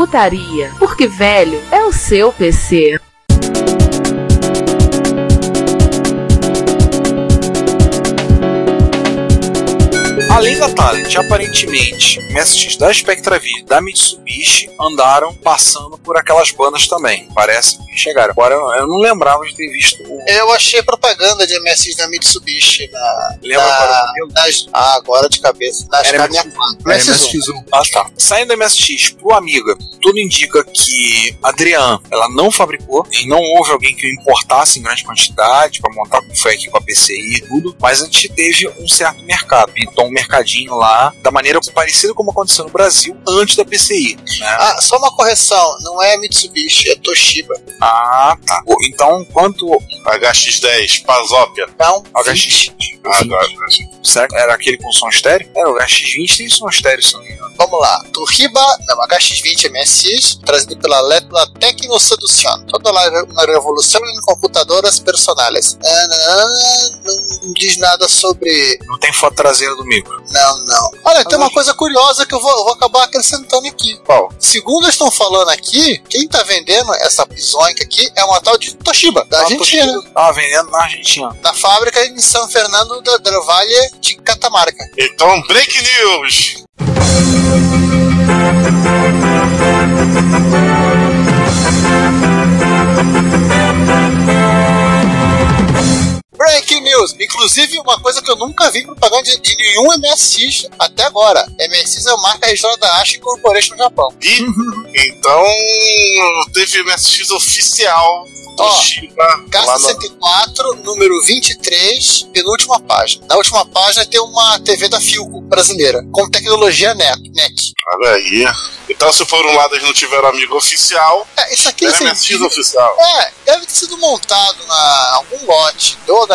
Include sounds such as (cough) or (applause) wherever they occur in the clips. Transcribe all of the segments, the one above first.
Retrocomputaria, porque velho é o seu PC. Além da Talent, aparentemente, MSX da Spectravid da Mitsubishi andaram passando por aquelas bandas também. Parece que chegaram. Agora eu não lembrava de ter visto o. Eu achei propaganda de MSX da Mitsubishi na. Lembra na, agora nas- Ah, agora de cabeça. Nas Era Era MSX1. Ah, tá. Saindo da MSX pro Amiga, tudo indica que a Adrian, ela não fabricou e não houve alguém que o importasse em grande quantidade para montar como foi aqui com a PCI e tudo, mas a gente teve um certo mercado. Então, um mercadinho lá, da maneira parecida como aconteceu no Brasil antes da PCI. Né? Ah, só uma correção, não é Mitsubishi, é Toshiba. Ah, tá. Bom, Então, quanto HX10, Pazópia. Não, HX, Ah, Era aquele com som estéreo? Era o HX20 tem som estéreo, se não me engano. Vamos lá. Toshiba, não, HX20 MSX, trazido pela Letla Tecno Seduction. Toda lá uma revolução em computadoras personais. Ah, não, diz nada sobre. Não tem foto traseira do micro. Não, não. Olha, tem uma coisa curiosa que eu vou, eu vou acabar acrescentando aqui. Qual? Segundo eles estão falando aqui, quem tá vendendo essa bizonca aqui é uma tal de Toshiba, da Ah, Argentina. Toshiba Tava vendendo na Argentina. Da fábrica em São Fernando do, do Valle de Catamarca. Então, break news! News! Inclusive, uma coisa que eu nunca vi propaganda de, de nenhum MSX até agora. MSX é uma marca registrada da Ashi Corporation no Japão. E então teve MSX oficial Toshiba lá Casta no... 104, número 23, penúltima página. Na última página tem uma TV da Filco brasileira, com tecnologia NEC. NEC. Olha aí. Então, se por um lado eles não tiveram amigo oficial, É, isso aqui era assim, MSX oficial. É, deve ter sido montado na algum lote do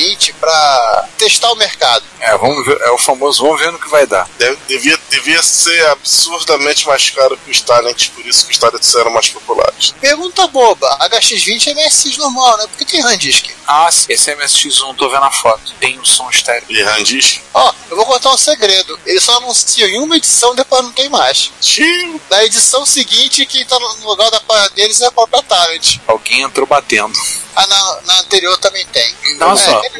HX20 para testar o mercado. É, vamos ver, é o famoso vamos ver no que vai dar. Deve- devia, devia ser absurdamente mais caro que os Talents, por isso que os Talents eram mais populares. Pergunta boba: HX20 é MSX normal, né? Por que tem Randisk? Ah, sim, esse MSX1, tô vendo a foto. Tem o som estéreo. E Randisk? Ó, eu vou contar um segredo: eles só anunciam em uma edição, depois não tem mais. Tio! Na edição seguinte, quem tá no lugar da deles é a própria Talent. Alguém entrou batendo. Ah, na, na anterior também tem. Então, é.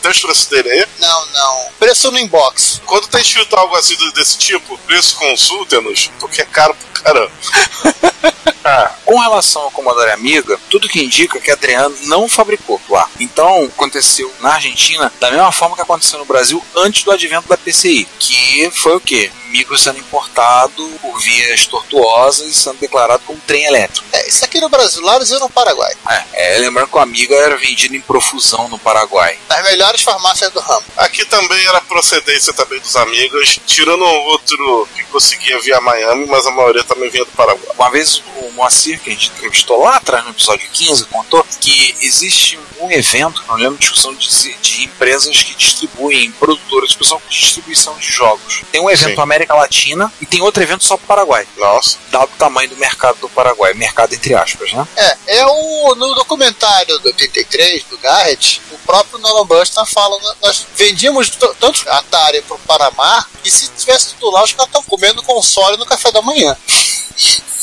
Tem os preços dele aí? Não, não. Preço no inbox. Quando tem escrito algo assim desse tipo, preço consulta-nos, porque é caro pro caramba. (laughs) Com relação ao Commodore Amiga, tudo que indica que a Adriano não fabricou lá. Então, aconteceu na Argentina da mesma forma que aconteceu no Brasil antes do advento da PCI, que foi o quê? Micro sendo importado por vias tortuosas e sendo declarado como trem elétrico. É, isso aqui no Brasil, lá eles iam no Paraguai. É, é, lembrando que o Amiga era vendido em profusão no Paraguai. Nas melhores farmácias do ramo. aqui também era procedência também dos amigos, tirando um outro que conseguia via Miami, mas a maioria também vinha do Paraguai. Uma vez o Moacir, que a gente entrevistou lá atrás no episódio 15, contou que existe um evento, não lembro, discussão de, de empresas que distribuem, produtoras, pessoal de distribuição de jogos. Tem um evento Sim. na América Latina e tem outro evento só para o Paraguai, Nossa, dado o tamanho do mercado do Paraguai, mercado entre aspas, né? É, é o, no documentário do 83, do Garrett, o próprio Nolan Buster fala, "Nós- nós vendíamos tanto Atari pro Panamá, e se tivesse tudo lá, os caras estão comendo console no café da manhã. (laughs)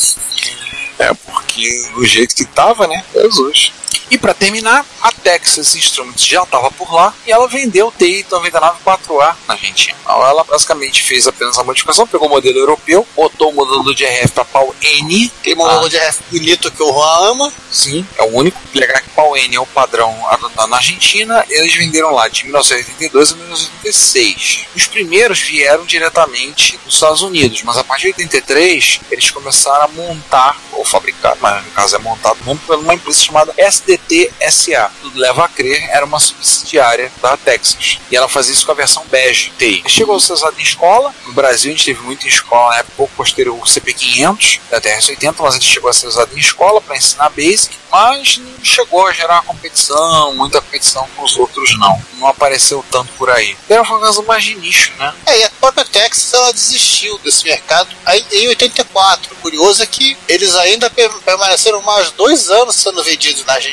É, porque do jeito que tava, né? Jesus. E para terminar, a Texas Instruments já estava por lá e ela vendeu o TI 99 4A na Argentina. Então ela basicamente fez apenas a modificação, pegou o modelo europeu, botou o modelo de RF para pau N. Tem um modelo de RF bonito que o Juan ama. Sim, é o único. Legal que pau N é o padrão adotado na Argentina. Eles venderam lá de 1982 a 1986. Os primeiros vieram diretamente dos Estados Unidos, mas a partir de 83 eles começaram a montar ou fabricado, mas no caso é montado por uma empresa chamada SDT SA. Tudo leva a crer, era uma subsidiária da Texas. E ela fazia isso com a versão bege TI. Chegou a ser usado em escola. No Brasil a gente teve muito em escola na época, pouco posterior o CP500 da TRS-80, mas ele chegou a ser usado em escola para ensinar Basic, mas não chegou a gerar competição, muita competição com os outros não. Não apareceu tanto por aí. Era uma coisa mais de nicho, né? É, e a própria Texas ela desistiu desse mercado aí, em 84. O curioso é que eles ainda per- permaneceram mais dois anos sendo vendidos na Argentina.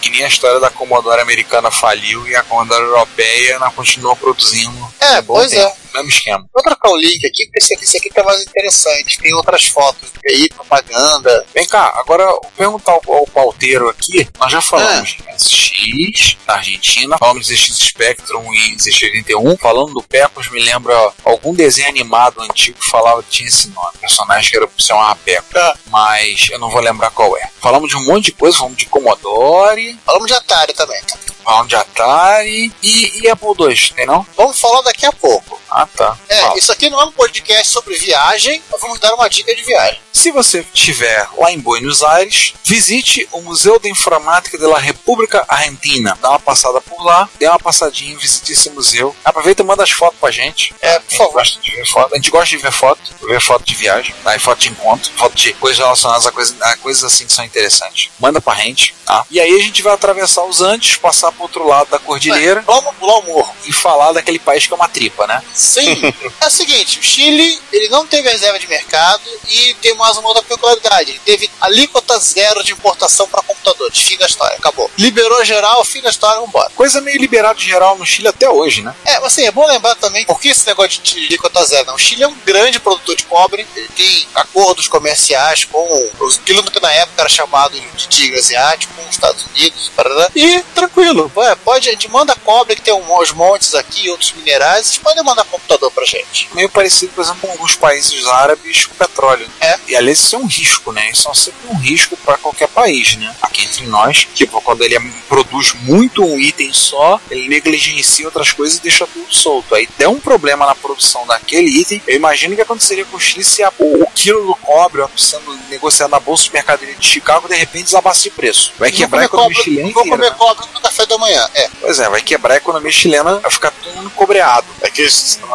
Que nem a história da Commodore americana faliu e a Commodore europeia não continuou produzindo. É, um pois tempo. é. Mesmo esquema. Vou trocar o link aqui, porque esse aqui, esse aqui tá mais interessante. Tem outras fotos aí, propaganda. Vem cá, agora perguntar ao, ao pauteiro aqui. Nós já falamos de SX da Argentina, falamos de ZX Spectrum e ZX81. Falando do Pecos, me lembra algum desenho animado antigo que falava que tinha esse nome. Personagem que era se chamava Pecos. Mas eu não vou lembrar qual é. Falamos de um monte de coisa, falamos de Commodore, Falamos de Atari também. tá? falamos de Atari e, e Apple II, tem não? Vamos falar daqui a pouco. Ah, tá. É, isso aqui não é um podcast sobre viagem, mas vamos dar uma dica de viagem. Se você estiver lá em Buenos Aires, visite o Museu de Informática da República Argentina. Dá uma passada por lá, dê uma passadinha, visite esse museu. Aproveita e manda as fotos pra gente. É, A por gente favor. gosta de ver foto. A gente gosta de ver foto, ver foto de viagem, tá? E foto de encontro, foto de coisas relacionadas a, coisa, a coisas assim que são interessantes. Manda pra gente, tá? E aí a gente vai atravessar os Andes, passar pro outro lado da cordilheira Vamos pular o morro. e falar daquele país que é uma tripa, né? Sim. (laughs) é o seguinte, o Chile, ele não teve reserva de mercado e tem mais uma outra peculiaridade. Ele teve alíquota zero de importação para computadores. Fim da história, acabou. Liberou geral, fim da história, vambora. Coisa meio liberado geral no Chile até hoje, né? É, mas assim, é bom lembrar também, por que esse negócio de alíquota zero? Não? O Chile é um grande produtor de cobre, ele tem acordos comerciais com os aquilo que na época era chamado de tigre asiático, com os Estados Unidos, parará. e tranquilo, pode, a gente manda cobre que tem uns montes aqui, outros minerais, vocês podem mandar computador pra gente. meio parecido, por exemplo, com alguns países árabes com petróleo. É. E aliás, isso é um risco, né? Isso é sempre um risco para qualquer país, né? Aqui entre nós, tipo, quando ele produz muito um item só, ele negligencia outras coisas e deixa tudo solto. Aí der um problema na produção daquele item, eu imagino que aconteceria com o Chile se a- o, o quilo do cobre sendo negociado na Bolsa de Mercadoria de Chicago de repente desabasse de preço. Vai quebrar a economia cobre, chilena vou comer né? cobre no café da manhã. É, Pois é, vai quebrar a economia chilena, vai ficar todo mundo cobreado. É que,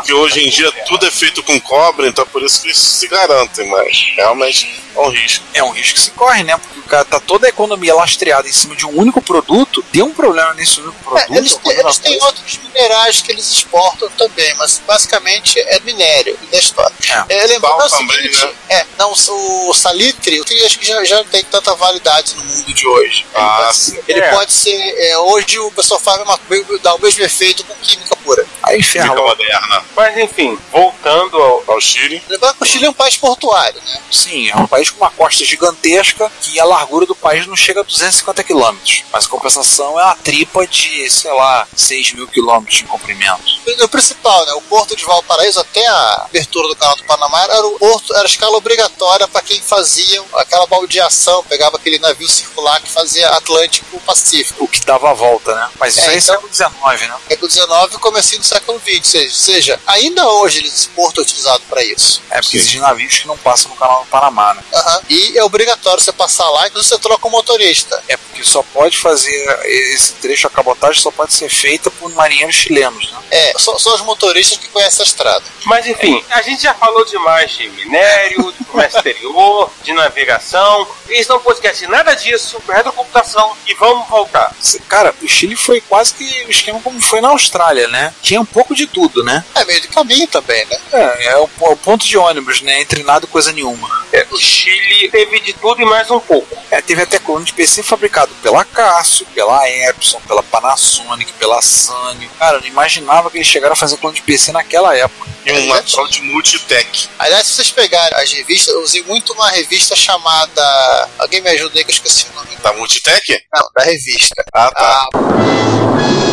que hoje em dia tudo é feito com cobre, então por isso que eles se garantem, mas realmente é um risco. é um risco que se corre, né? Porque o cara tá toda a economia lastreada em cima de um único produto, deu um problema nesse único É, produto. eles, ou têm, alguma eles têm coisa. outros minerais que eles exportam também, mas basicamente é minério da história. É. É, lembrando Sal o também, seguinte, né? é, não, o salitre, eu acho que já, já não tem tanta validade no mundo de hoje. Ele Ah, pode sim. ser, ele É. pode ser é, hoje o pessoal faz uma, dá o mesmo efeito com química pura. Aí ferra moderna. Mas enfim, voltando ao. Ao Chile. Lembrando que o Chile é um país portuário, né? Sim, é um país com uma costa gigantesca que a largura do país não chega a 250 quilômetros. Mas a compensação é uma tripa de, sei lá, 6 mil quilômetros de comprimento. O principal, né? O porto de Valparaíso até a abertura do canal do Panamá era o porto, era a escala obrigatória para quem fazia aquela baldeação, pegava aquele navio circular que fazia Atlântico Pacífico. O que dava a volta, né? Mas isso É, aí é então- século XIX, né? século XIX e comecinho do século XX, ou seja, ou seja, ainda hoje esse porto é utilizado para isso. É porque Sim. existem navios que não passam no canal do Panamá, né? Aham. E é obrigatório você passar lá, inclusive você troca o motorista. É porque só pode fazer esse trecho, a cabotagem só pode ser feita por marinheiros chilenos, né? É, só, só os motoristas que conhecem a estrada. Mas enfim, a gente já falou demais de minério, de comércio exterior, de navegação. Isso não podcast nada disso, retrocomputação e vamos voltar. Cara, o Chile foi quase que o esquema como foi na Austrália, né? Tinha um pouco de tudo, né? É meio de caminho também, né? É, é o, o ponto de ônibus, né? Entre nada e coisa nenhuma. É, o Chile teve de tudo e mais um pouco. É, teve até clone de PC fabricado pela Casio, pela Epson, pela Panasonic, pela Sanyo. Cara, eu não imaginava que eles chegaram a fazer clone de PC naquela época. E lateral de multitech. Aliás, se vocês pegarem as revistas, eu usei muito uma revista chamada. Alguém me ajuda aí que eu esqueci o nome. Da multitech? Não, da revista. Ah, tá. Ah,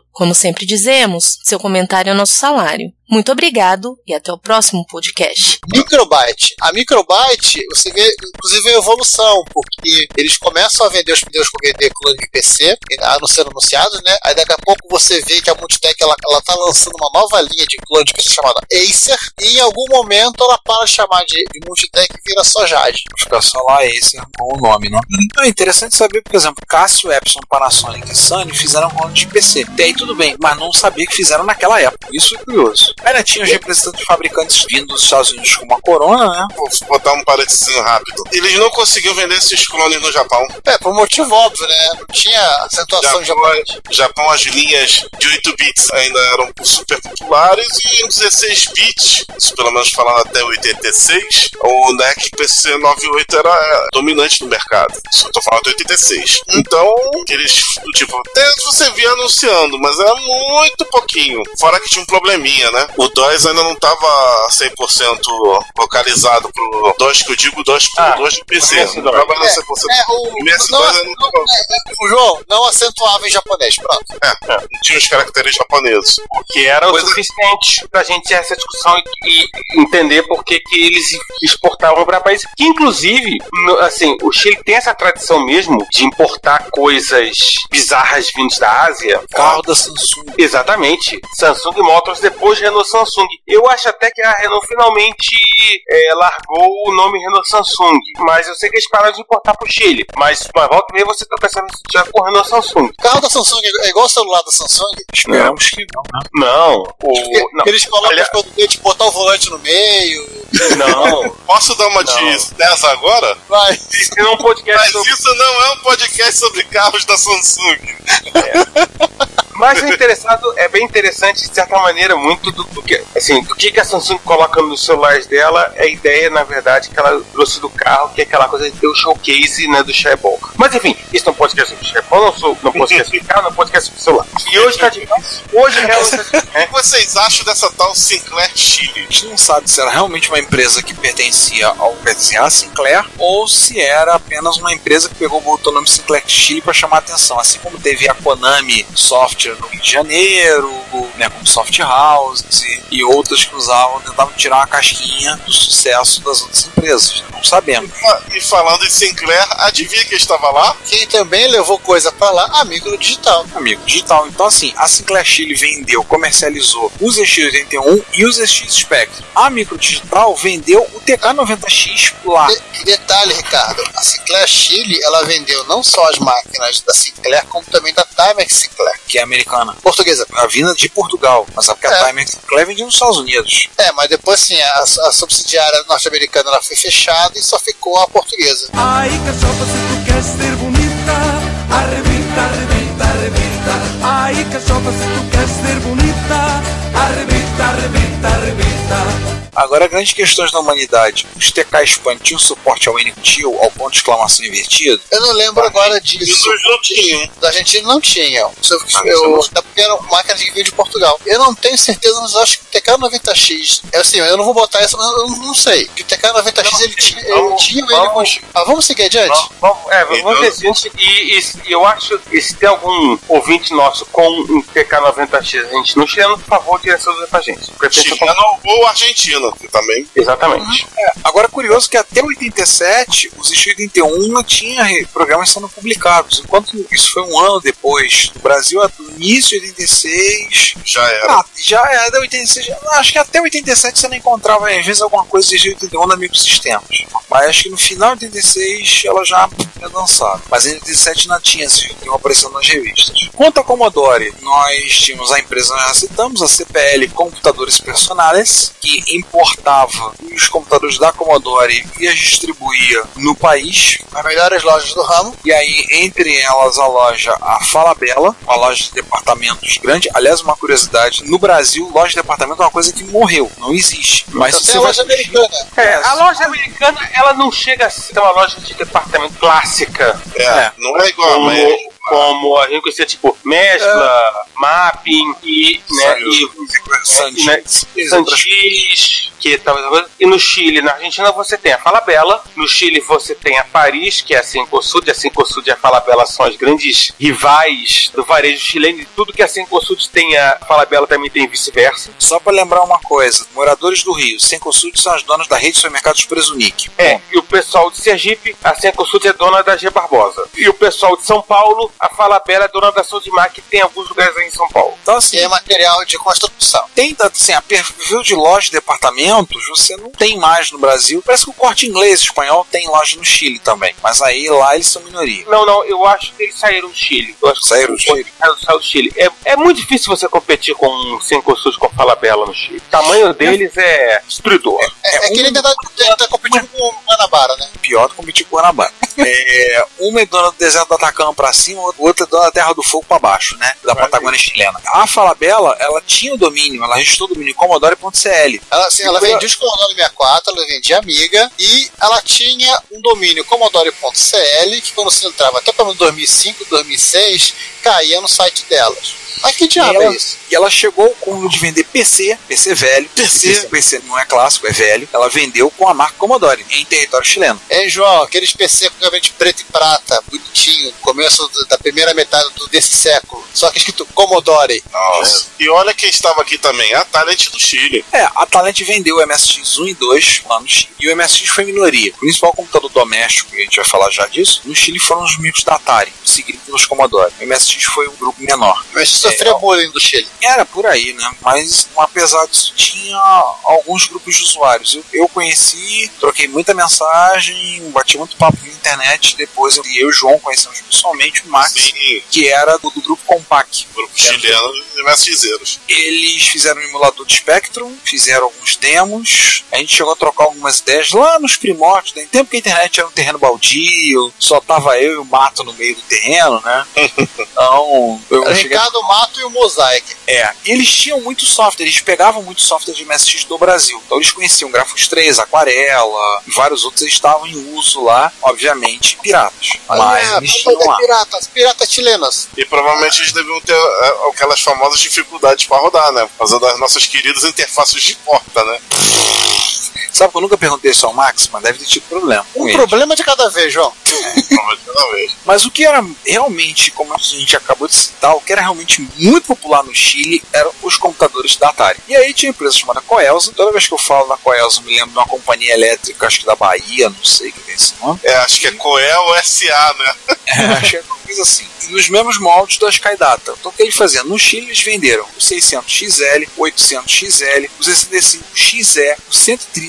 Como sempre dizemos, seu comentário é nosso salário. Muito obrigado e até o próximo podcast. Microbyte. A Microbyte, você vê, inclusive, a evolução, porque eles começam a vender os pneus com vender clone de PC, não sendo anunciados, né? Aí daqui a pouco você vê que a Multitech ela, ela tá lançando uma nova linha de clone de PC chamada Acer, e em algum momento ela para de chamar de, de Multitech e vira só Jade. Fica só lá Acer com o nome, né? Então é interessante saber, por exemplo, Casio, Epson, Panasonic e Sony fizeram clone de PC. E aí tudo bem, mas não sabia que fizeram naquela época. Isso é curioso. Ainda tinha os representantes de fabricantes vindo dos Estados Unidos como a Corona, né? Vou botar um parênteses rápido. Eles não conseguiam vender esses clones no Japão. É, por motivo óbvio, né? Não tinha acentuação Japão, japonesa. Japão, as linhas de 8 bits ainda eram super populares e em 16 bits, isso pelo menos falando até 86, o NEC PC 98 era é, dominante no mercado. Eu tô falando de 86. Então, eles, tipo, até você via anunciando, mas era muito pouquinho. Fora que tinha um probleminha, né? O DOS ainda não tava 100% localizado pro DOS que eu digo, DOS pro Ah, DOS de PC. o Não tava 100%. É, o, MS2 não, ainda não o João não acentuava em japonês, pronto. É, não tinha os caracteres japoneses. que era o Coisa- suficiente pra gente ter essa discussão e, e entender por que, que eles exportavam para países que, inclusive, no- assim, o Chile tem essa tradição mesmo de importar coisas bizarras vindas da Ásia. Carro da Samsung. Exatamente. Samsung Motors, depois Renault Samsung. Eu acho até que a Renault finalmente é, largou o nome Renault Samsung. Mas eu sei que eles pararam de importar pro Chile. Mas, mas volta e meia você tá pensando já com Renault Samsung. O carro da Samsung é igual o celular da Samsung. Esperamos que não, né? Não. O, não. Eles colocam Olha- os produtos de botar o volante no meio. Não. (laughs) Posso dar uma de Não. 10 agora? Vai. Isso não é um podcast Mas sobre isso não é um podcast sobre carros da Samsung. Mas o interessado é bem interessante, de certa maneira, muito do, do que assim, do que, a Samsung coloca nos celulares dela. É a ideia, na verdade, que ela trouxe do carro, que é aquela coisa de ter o showcase né, do Shareball. Mas enfim, isso não é um podcast sobre Shareball, não sou não podcast sobre carro, não é um podcast sobre celular. E hoje tá difícil. Hoje realmente tá difícil. O que vocês acham dessa tal Sinclair Chile? A gente não sabe se era realmente uma empresa que pertencia ao pertencia à Sinclair ou se era apenas uma empresa que pegou botou o nome Sinclair Chile para chamar a atenção, assim como teve a Konami Software no Rio de Janeiro, né, como Soft House e, e outras que usavam, tentavam tirar uma casquinha do sucesso das outras empresas. Não sabemos. E falando em Sinclair, adivinha quem estava lá? Quem também levou coisa pra lá, a Micro Digital. Amigo digital. Então, assim, a Sinclair Chile vendeu, comercializou os ZX81 e os ZX Spectrum. A Micro Digital vendeu o TK90X lá. De- detalhe, Ricardo, a Sinclair Chile, ela vendeu não só as máquinas da Sinclair, como também da Timex Sinclair. que é americana. Portuguesa. A vinda de Portugal, mas a É. Timex Sinclair vendia nos Estados Unidos. É, mas depois sim, a, a subsidiária norte-americana ela foi fechada e só ficou a portuguesa. Ai, cachopa, se tu queres ser bonita, arrebita, arrebita, arrebita. Ai, cachopa, se tu queres ser bonita, arrebita, arrebita, arrebita. Agora, grandes questões da humanidade. Os TK Span tinham suporte ao NTIL, ao ponto de exclamação invertido? Eu não lembro agora disso. Isso não tinham. Da Argentina não tinha. Isso, Ah, eu, isso não- até porque eram máquinas que vinham de Portugal. Eu não tenho certeza, mas eu acho que o TK90X. Eu, assim, eu não vou botar isso, mas eu não, não sei. Que o TK90X ele tinha, ele Vamos- tinha ele vamos- Ah, vamos seguir adiante? Vamos, vamos- é, vamos Então- ver se e, e- e eu acho que se tem algum ouvinte nosso com um TK90X, a gente não chileno, por favor, tire essa dúvida pra gente. Chileno ou Argentina, também. Exatamente. Agora, curioso que até 87, os X81 não tinha programas sendo publicados, enquanto isso foi um ano depois. No Brasil, no início de 86, Já era. Ah, já é da 86. já- Acho que até 87 você não encontrava, às vezes, alguma coisa de 81 na microsistemas. Mas acho que no final de 86 ela já tinha lançado. Mas em 87 não tinha, assim, tinha aparecendo nas revistas. Quanto a Commodore, nós tínhamos a empresa, nós citamos, a CPL Computadores Personales, que em importava os computadores da Commodore e as distribuía no país. As melhores lojas do ramo. E aí, entre elas, a loja A Falabella, uma loja de departamentos grande. Aliás, uma curiosidade: no Brasil, loja de departamento é uma coisa que morreu, não existe. Mas se Até você a vai. loja americana. É, a loja americana, ela não chega a ser uma loja de departamento clássica. É, É. não é igual a México. Como a gente conhecia, tipo, mescla, mapping e, né, e Santis, né, que talvez e no Chile, na Argentina você tem a Falabella, no Chile você tem a Paris, que é a Cencosud, a Cencosud e a Falabella são as grandes rivais do varejo chileno, e tudo que a Cencosud tem, a Falabella também tem vice-versa. Só para lembrar uma coisa: moradores do Rio, Sencosud são as donas da rede de supermercados Presunic. É, e o pessoal de Sergipe, a Cencosud é dona da G Barbosa. E o pessoal de São Paulo, a Falabella é dona da Soudimar, que tem alguns lugares aí em São Paulo. Então, assim, E é material de construção. tem assim, a perfil de loja de departamentos, você não tem mais no Brasil. Parece que o corte inglês espanhol tem loja no Chile também. Mas aí lá eles são minoria. Não, não, eu acho que eles saíram do Chile. Eu acho que Saíram do Chile? Saiu, saiu do Chile. É, é muito difícil você competir com um Cencosud com Falabella no Chile. O tamanho deles é destruidor. É, é um- que ele ainda tá, tá competindo com o Guanabara, né? Pior do que competir com o Guanabara. (laughs) É, uma é dona do deserto do Atacama pra cima, outra é da Terra do Fogo pra baixo, né? Da Patagônia chilena. A Falabella, ela tinha o domínio, ela registrou o domínio Commodore.cl. Ela, assim, ela vendia os Commodore 64, ela vendia Amiga e ela tinha um domínio Commodore.cl que quando você entrava até pelo 2005, 2006, caía no site delas. Mas que E diabo ela, é isso? e ela chegou com o de vender PC, PC velho, PC, PC não é clássico, é velho. Ela vendeu com a marca Commodore em território chileno. Hein, João? Aqueles PC realmente preto e prata, bonitinho, começo da primeira metade do- desse século. Só que escrito Commodore. Nossa. E olha quem estava aqui também, a Talent do Chile. É, a Talent vendeu o MSX 1 e 2 lá no Chile. E o MSX foi minoria. O principal computador doméstico, e a gente vai falar já disso, no Chile foram os micros da Atari, seguido pelos Commodore. O MSX foi um grupo menor. Mas sofria bullying do Chile. Era por aí, né? Mas apesar disso, tinha alguns grupos de usuários. Eu, eu conheci, troquei muita mensagem, bati muito papo na internet. Depois eu, eu e o João conhecemos pessoalmente o Max, Sim, que era do, do grupo Compact. grupo chileno de MSXeros. Eles fizeram um emulador de Spectrum, fizeram alguns demos. A gente chegou a trocar algumas ideias lá nos primórdios, né? em tempo que a internet era um terreno baldio, só tava eu e o mato no meio do terreno, né? (laughs) Então, eu Era cheguei a Ricardo Mato e o Mosaic. é, eles tinham muito software, eles pegavam muito software de MSX do Brasil. Então eles conheciam Grafos 3, Aquarela e vários outros eles estavam em uso lá, obviamente, piratas. Mas Ah, eles lá. piratas, piratas chilenos. E provavelmente eles deviam ter é, aquelas famosas dificuldades para rodar, né? Por causa das nossas queridas interfaces de porta, né? Sabe que eu nunca perguntei isso ao Max, mas deve ter tido problema. Um ele. problema de cada vez, João. Provavelmente cada vez. (laughs) Mas o que era realmente, como a gente acabou de citar, o que era realmente muito popular no Chile eram os computadores da Atari. E aí tinha uma empresa chamada Coelza. Toda vez que eu falo na Coelza, eu me lembro de uma companhia elétrica, acho que da Bahia, não sei que tem esse nome. É, acho que é Coel SA, né? É, achei uma coisa assim. E nos mesmos moldes da Skydata. Então o que eles faziam? No Chile eles venderam o 600XL, o 800XL, o 65XE, o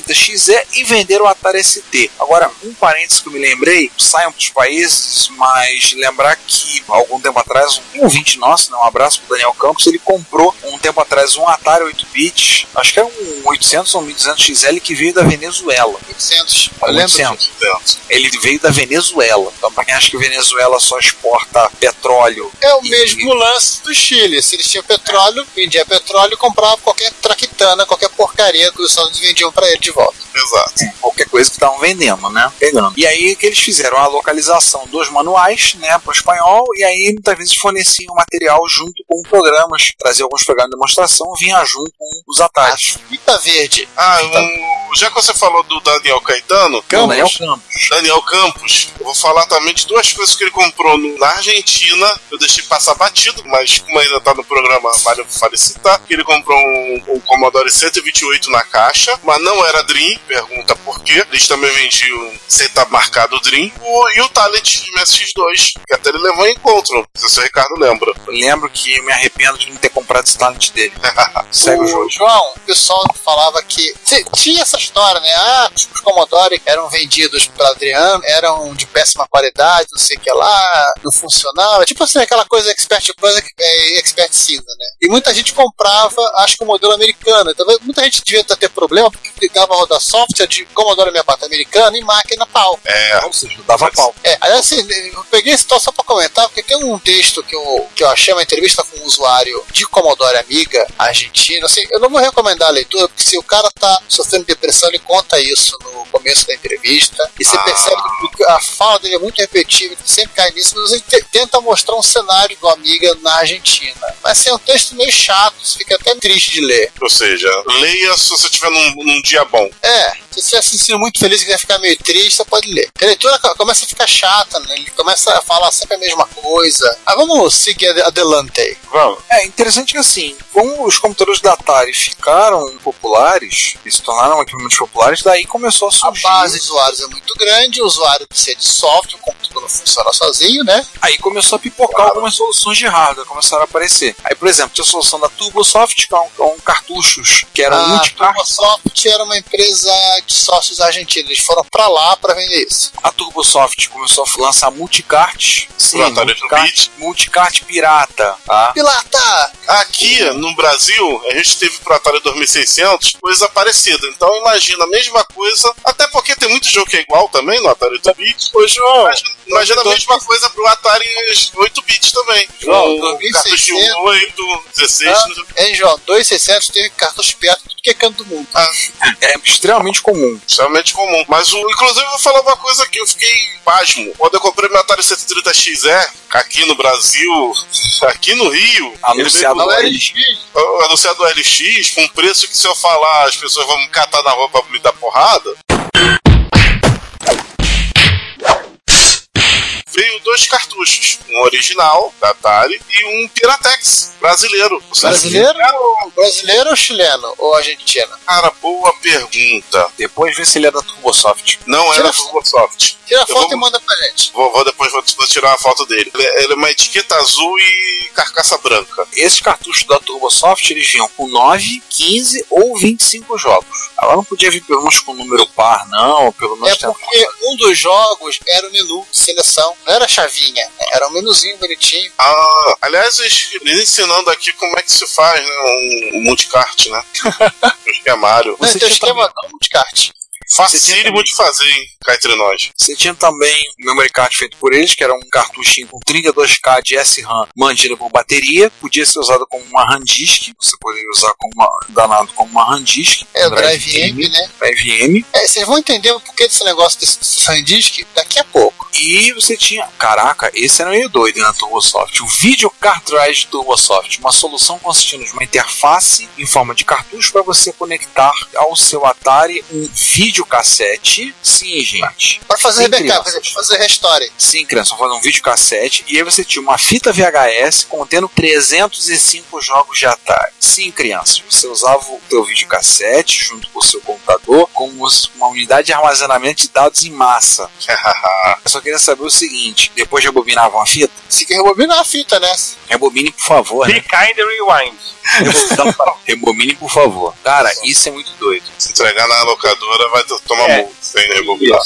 130XE e venderam o Atari ST. Agora, um parênteses que eu me lembrei, saiam para os países, mas lembrar que algum tempo atrás, um ouvinte nosso, né, um abraço pro Daniel Campos, ele comprou um tempo atrás um Atari 8-bit, acho que era um 800 ou 1200XL que veio da Venezuela. 800. Eu lembro. 800 Dentro. ele veio da Venezuela. Então, pra quem acha que a Venezuela só exporta petróleo. É o e- mesmo lance do Chile. Se eles tinham petróleo, vendia petróleo e comprava qualquer traquitana, qualquer porcaria que os Estados Unidos vendiam pra ele de volta. Exato. qualquer coisa que estavam vendendo, né? Pegando. E aí que eles fizeram a localização dos manuais, né, para o espanhol, e aí muitas vezes forneciam material junto com programas, traziam alguns programas de demonstração, vinha junto com os atalhos. Fita verde. Ah, um- já que você falou do Daniel Caetano, Então, Daniel Campos. Daniel Campos, eu vou falar também de duas coisas que ele comprou no- na Argentina. Eu deixei passar batido, mas como ainda tá no programa, vale, vale citar. Que ele comprou um, um Commodore 128 na caixa, mas não era Dream. Pergunta por quê. Eles também vendiam sem estar marcado Dream. O- e o Talent de MSX2, que até ele levou em encontro. Não sei se o Ricardo lembra. Eu lembro que eu me arrependo de não ter comprado esse talent dele. (laughs) Segue o jogo. João, o pessoal falava que tinha essas história, né? Ah, os Commodore eram vendidos para Adriano, eram de péssima qualidade, não sei o que lá, não funcionava. Tipo assim, aquela coisa expert plus, é, expert cinza, né? E muita gente comprava, acho que o modelo americano. Então, muita gente devia ter problema porque ligava a rodar software de Commodore 64 americano e máquina pau. É, Ou seja, dava pau. É, aliás, assim, eu peguei esse só pra comentar, porque tem um texto que eu, que eu achei uma entrevista com um usuário de Commodore Amiga argentino. Assim, eu não vou recomendar a leitura, porque se o cara tá sofrendo depressão, ele conta isso no começo da entrevista. E você Ah. percebe que a fala dele é muito repetitiva, ele sempre cai nisso, mas ele te- tenta mostrar um cenário do Amiga na Argentina. Mas assim, é um texto meio chato, você fica até triste de ler. ou seja, leia se você estiver num, num dia bom. É, se você estiver se sentindo muito feliz e quiser ficar meio triste, você pode ler. A leitura co- começa a ficar chata, né? Ele começa a falar sempre a mesma coisa. Ah, vamos seguir ade- adelante. Vamos. É interessante que assim, como os computadores da Atari ficaram populares e se tornaram equipamentos populares, daí começou a A surgir. base de usuários é muito grande, o usuário precisa de software, o computador não funciona sozinho, né? Aí começou a pipocar algumas soluções de hardware, começaram a aparecer. Aí, por exemplo, tinha a solução da TurboSoft, que eram, eram cartuchos, que eram a multicart. Turbosoft era uma empresa de sócios argentinos, eles foram pra lá pra vender isso. A TurboSoft começou a lançar multicart. Sim, multicart, 8-bit. multicart pirata, tá? Pilata! Aqui no Brasil, a gente teve pro Atari 2600 coisa parecida. Então imagina a mesma coisa, até porque tem muito jogo que é igual também no Atari 8-bit. Hoje, imagina, imagina a mesma coisa pro Atari 8-bit também. João, Com 2600. cartucho de 8, 16, Ah, não sei- Hein, João? 2600 teve cartucho pirata tudo que é canto do mundo. É extremamente comum. extremamente comum. Mas, o, inclusive, eu vou falar uma coisa aqui, eu fiquei pasmo. Quando eu comprei meu Atari 130XE, aqui no Brasil, aqui no Rio, Anunciado veio, eles- com- anunciado o LX, com um preço que se eu falar, as pessoas vão me catar na rua pra me dar porrada. Veio dois cartuchos, um original da Atari e um Piratex brasileiro. Brasileiro? Brasileiro ou chileno? Ou argentino? Cara, boa pergunta. Depois vê se ele é da TurboSoft. Não Tira era a foto. Turbosoft. Tira a foto vou- e manda pra gente. Vou, vou depois vou, vou tirar uma foto dele. Ele, é- ele é uma etiqueta azul e carcaça branca. Esses cartuchos da TurboSoft eles vinham com 9, 15 ou 25 jogos. Ela não podia vir pelo menos com número par, não, pelo menos É porque um dos jogos era o menu de seleção, não era chavinha, né? era um menuzinho bonitinho. Ah, aliás, ensinando aqui como é que se faz né, um, um multicart, né? (laughs) É Mario. Não, Você tinha esquema não multicart. Facílimo de fazer, hein? Cá entre nós. Você tinha também o memory card feito por eles, que era um cartuchinho com 32K de SRAM mantido por bateria. Podia ser usado como uma RAM disk. Você poderia usar como uma, danado como uma RAM disk. É o um Drive M, né? Drive M. É, vocês vão entender o porquê desse negócio desse SanDisk daqui a pouco. E você tinha. Caraca, esse era meio doido na Turbosoft. O Video Cartridge Turbosoft. Uma solução consistindo de uma interface em forma de cartucho para você conectar ao seu Atari um videocassete. Sim, gente. Para fazer Sim, backup, para fazer restore. Sim, criança, fazer um videocassete. E aí você tinha uma fita VHS contendo 305 jogos de Atari. Sim, crianças, você usava o teu videocassete junto com o seu computador como uma unidade de armazenamento de dados em massa. (laughs) Eu só queria saber o seguinte: depois rebobinavam a fita? Se quer rebobinar a fita, né? Rebobine, por favor, Be né? kind and rewind. (laughs) Rebobine, por favor. Cara, isso é muito doido. Se entregar na locadora, vai to- tomar É. multa sem rebobina,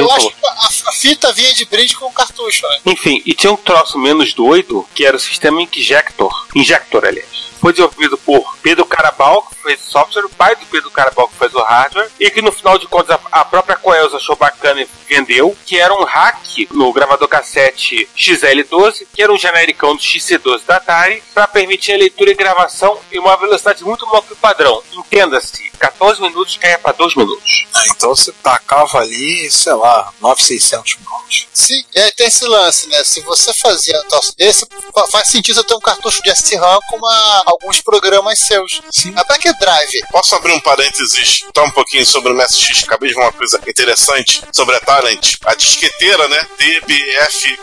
eu acho a, a fita vinha de brinde com o cartucho, né? Enfim, e tinha um troço menos doido, que era o sistema Injector. Injector, aliás. Foi desenvolvido por Pedro Carabal, que fez o software, o pai do Pedro Carabal, que fez o hardware, e que no final de contas a, a própria Coels achou bacana e vendeu, que era um hack no gravador cassete XL12, que era um genericão do XC12 da Atari, para permitir a leitura e gravação em uma velocidade muito maior que o padrão. Entenda-se, 14 minutos caia para 2 minutos. Ah, então você tacava ali, sei lá, 9,600 minutos. Sim, e aí tem esse lance, né? Se você fazia um troço desse, fa- faz sentido você ter um cartucho de SRAM com uma- alguns programas seus. Sim. Pra que drive? Posso abrir um parênteses, tá um pouquinho sobre o MSX? Acabei de ver uma coisa interessante sobre a Talent. A disqueteira, né? DBF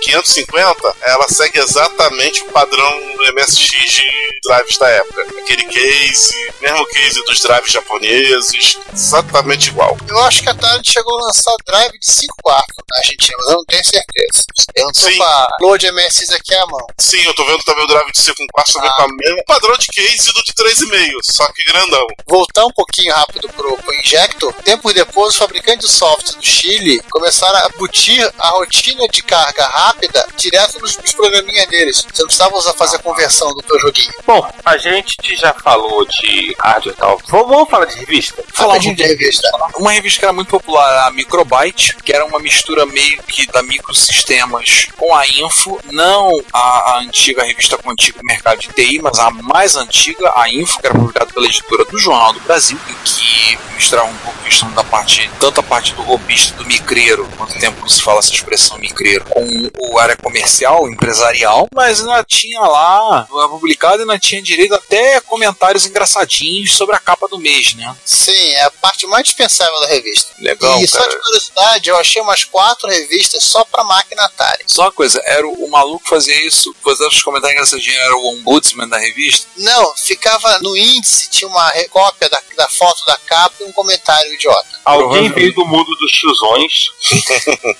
550, ela segue exatamente o padrão MSX de drives da época. Aquele case, mesmo case dos drives japoneses, exatamente igual. Eu acho que a Atari chegou a lançar drive de 5 quartos na Argentina, mas eu não tenho certeza. Eu não tô Sim. com a load MSX aqui à mão. Sim, eu tô vendo também o drive de 5 quartos também Ah. com o mesmo padrão de case do de 3,5, só que grandão. Voltar um pouquinho rápido pro, pro Injector, tempos depois os fabricantes de software do Chile começaram a butir a rotina de carga rápida direto nos, nos programinhas deles. Você não precisava usar fazer a conversão do teu joguinho. Bom, a gente já falou de hardware e tal. Vamos, falar de revista? Falar de revista. Uma revista que era muito popular, a Microbyte, que era uma mistura meio que da Microsistemas com a Info, não a, a antiga revista com o antigo mercado de TI, mas a mais antiga, a Info, que era publicada pela editora do Jornal do Brasil, e que misturava um pouco a questão da parte, tanto a parte do robista, do micreiro, quanto tempo se fala essa expressão micreiro, com o área comercial, empresarial, mas ainda tinha lá, foi publicado e ainda tinha direito até comentários engraçadinhos sobre a capa do mês, né? Sim, é a parte mais dispensável da revista. Legal, e só cara. de curiosidade, eu achei umas quatro revistas só pra máquina Atari. Só uma coisa, era o, o maluco que fazia isso, fazia os comentários engraçadinhos, era o ombudsman da revista. Não, ficava no índice, tinha uma cópia da, da foto da capa e um comentário idiota. Alguém veio do mundo dos tiozões.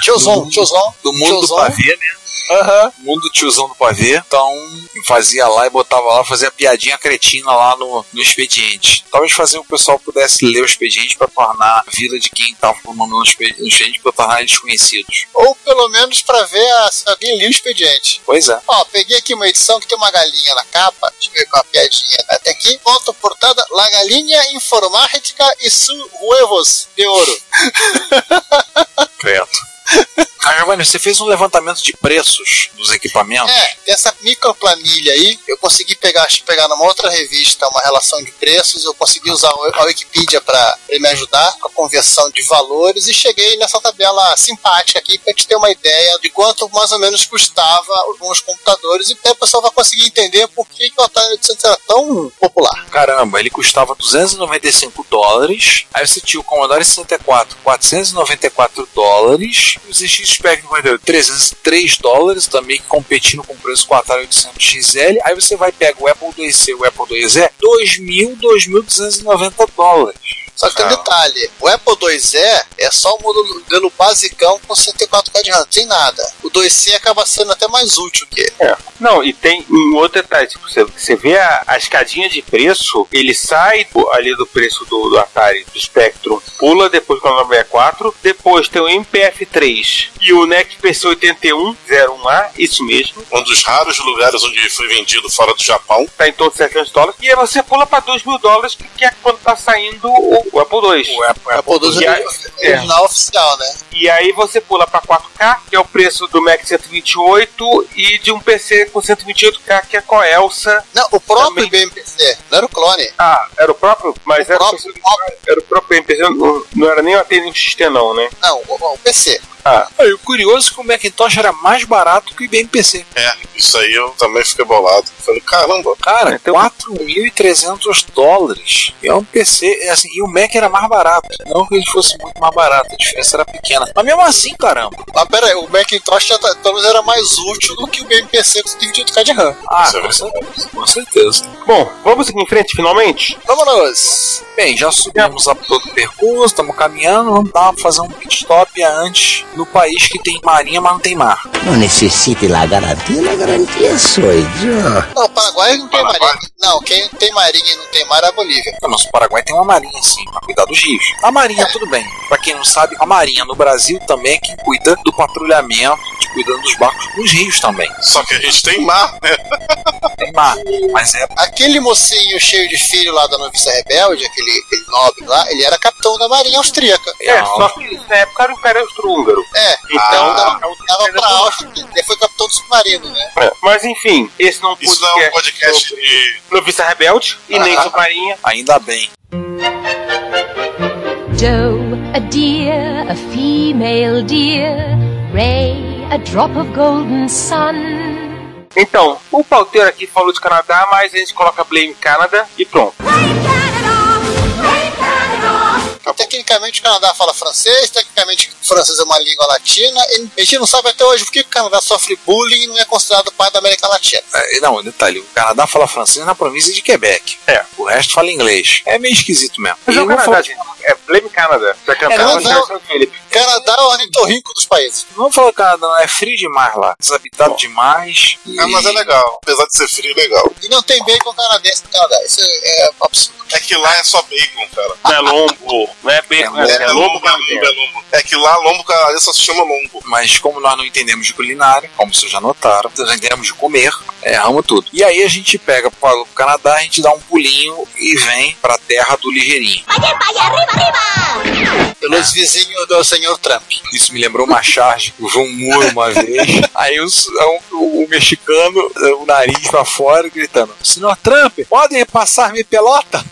Tiozão, tiozão. Do mundo do tiozão. pavê, né? Aham. Mundo tiozão do pavê. Então, fazia lá e botava lá, fazia piadinha cretina lá no, no expediente. Talvez fazer o pessoal pudesse ler o expediente para tornar a vida de quem estava formando o expe- o expediente para tornar eles conhecidos. Ou pelo menos pra ver a- se alguém lia o expediente. Pois é. Ó, peguei aqui uma edição que tem uma galinha na capa. Deixa eu ver com a piadinha. Até aqui. Foto portada La Galinha Informática e Su Huevos de Ouro. (laughs) Credo. Ah, Giovanni, você fez um levantamento de preços dos equipamentos? É, dessa microplanilha aí, eu consegui pegar, pegar numa outra revista uma relação de preços, eu consegui usar a Wikipedia para me ajudar com a conversão de valores e cheguei nessa tabela simpática aqui pra gente ter uma ideia de quanto mais ou menos custava alguns computadores e o pessoal vai conseguir entender por que, que o Atari 800 era tão popular. Caramba, ele custava 295 dólares. Aí você tinha o Commodore 64, 494 dólares. E o ZX Spectrum 48, 303 dólares, também competindo com o preço com o Atari 800 XL. Aí você vai pegar o Apple IIc o Apple IIe, 2.000, 2.290 dólares. Só que tem um detalhe, o Apple IIe é só o modelo basicão com 104K de RAM, tem nada. O 2C acaba sendo até mais útil que ele. É. Não, e tem um outro detalhe, tipo, você, você vê a, a escadinha de preço, ele sai do- ali do preço do, do Atari, do Spectrum, pula depois com o 64, depois tem o MPF3 e o NEC PC81 01A, isso mesmo, Um dos raros lugares onde foi vendido fora do Japão. tá em torno de 700 dólares, e aí você pula para 2 mil dólares, que é quando tá saindo o, o Apple II. O Apple, O Apple II E é aí- o original oficial, né? E aí você pula para 4K, que é o preço do Mac 128, e de um PC com 128K, que é com a Elsa. Não, o próprio Também. BMPC, não era o clone. Ah, era o próprio? Mas O era, próprio- era o próprio MPC, não, não era nem o Atene XT não, né? Não, o, o PC. Ah, Aí, o curioso é que o Macintosh era mais barato que o IBM-PC. É, isso aí eu também fiquei bolado. Falei, caramba, Cara, Então- 4.300 dólares. E é um PC, é assim, e o Mac era mais barato. Não que ele fosse muito mais barato, a diferença era pequena. Mas mesmo assim, caramba. Mas pera aí, o Macintosh já tá- pelo menos era mais útil do que o BMPC com 128K de RAM. Ah, é com certeza, com certeza. bom, vamos seguir em frente finalmente? Vamos! Bem, já subimos a todo o percurso, estamos caminhando, vamos dar, fazer um pit stop antes no país que tem marinha, mas não tem mar. No necesite la garantía, la garantía soy yo. Não, o Paraguai não tem Paraguai? marinha. Não, quem tem marinha e não tem mar é a Bolívia. Não, mas o Paraguai tem uma marinha, sim, pra cuidar dos rios. A marinha, tudo bem. Pra quem não sabe, a marinha no Brasil também é quem cuida do patrulhamento, de cuidando dos barcos nos rios também. só que a gente tem mar, né? Tem mar, mas é Aquele mocinho cheio de filho lá da Noviça Rebelde, aquele, aquele nobre lá, ele era capitão da marinha austríaca. É, Não. só que na época era o Império Austro-Húngaro. É, Então, é o- tava pra Áustria, ele foi capitão do submarino, né? É, Mas enfim, esse não Isso não é um podcast de. Noviça Rebelde e nem Ah. Submarinha. ainda bem. Joe, a deer, a female deer. Ray, a drop of golden sun. Então, o pauteiro aqui falou de Canadá, mas a gente coloca Blame Canada e pronto. Até aquele tecnicamente o Canadá fala francês, tecnicamente o francês é uma língua latina, e a gente não sabe até hoje por que o Canadá sofre bullying e não é considerado parte da América Latina. É, não, detalhe, o Canadá fala francês na província de Quebec. É. O resto fala inglês. É meio esquisito mesmo. Mas E é o não Canadá, fala- gente. É Blame Canada. Já É, não, é, Felipe. Canadá é o ornitorrinco dos países. Vamos falar Canadá não é frio demais lá, desabitado demais. É, mas é legal. Apesar de ser frio, é legal. E não tem bacon canadense no Canadá. Isso é, é absurdo. É que lá é só bacon, cara. Não é lombo. Não é bacon, é, é, lombo é lombo, é lombo. É que lá lombo canadense só se chama lombo. Mas como nós não entendemos de culinária, como vocês já notaram, nós entendemos de comer, erramos tudo. E aí a gente pega para o Canadá, a gente dá um pulinho e vem para a terra do ligeirinho. Pelos vizinhos do senhor Trump. Isso me lembrou uma charge do João Muro uma vez. (laughs) Aí os- o, o mexicano, o nariz pra fora, gritando: Senhor Trump, podem passar-me pelota?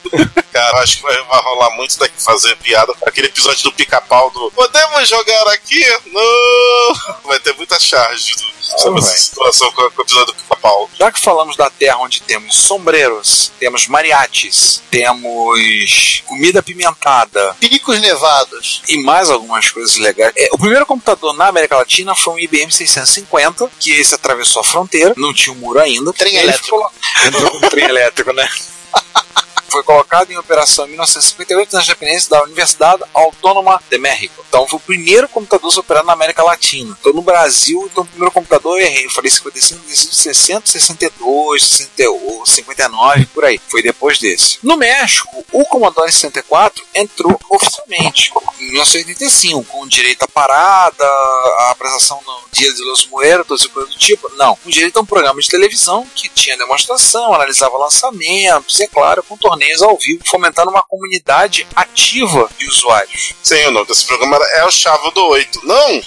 Cara, acho que vai, vai rolar muito daqui fazer piada. Aquele episódio do pica-pau do Podemos jogar aqui? Não! Vai ter muita charge do- sobre essa situação com, com o episódio do pica-pau. Já que falamos da terra onde temos sombreros, temos mariachis, temos comida apimentada Picos nevados. e mais algumas coisas legais. É, o primeiro computador na América Latina foi um IBM 650, que esse atravessou a fronteira, não tinha um muro ainda. Trem elétrico. ficou- (laughs) Entrou um trem elétrico, né? (laughs) Foi colocado em operação em 1958 nas dependências da Universidade Autônoma de México. Então foi o primeiro computador a na América Latina. Então no Brasil, então, o primeiro computador eu errei. Eu falei 55, 60, 62, 68, 59, por aí. Foi depois desse. No México, o Commodore 64 entrou oficialmente em 1985, com direito à parada, a apresentação no Dia de los Muertos e coisa do tipo. Não, com direito a um programa de televisão que tinha demonstração, analisava lançamentos, e é claro, com torneios ao vivo, fomentando uma comunidade ativa de usuários. Sim, o nome desse programa era É o Chavo do 8. Não!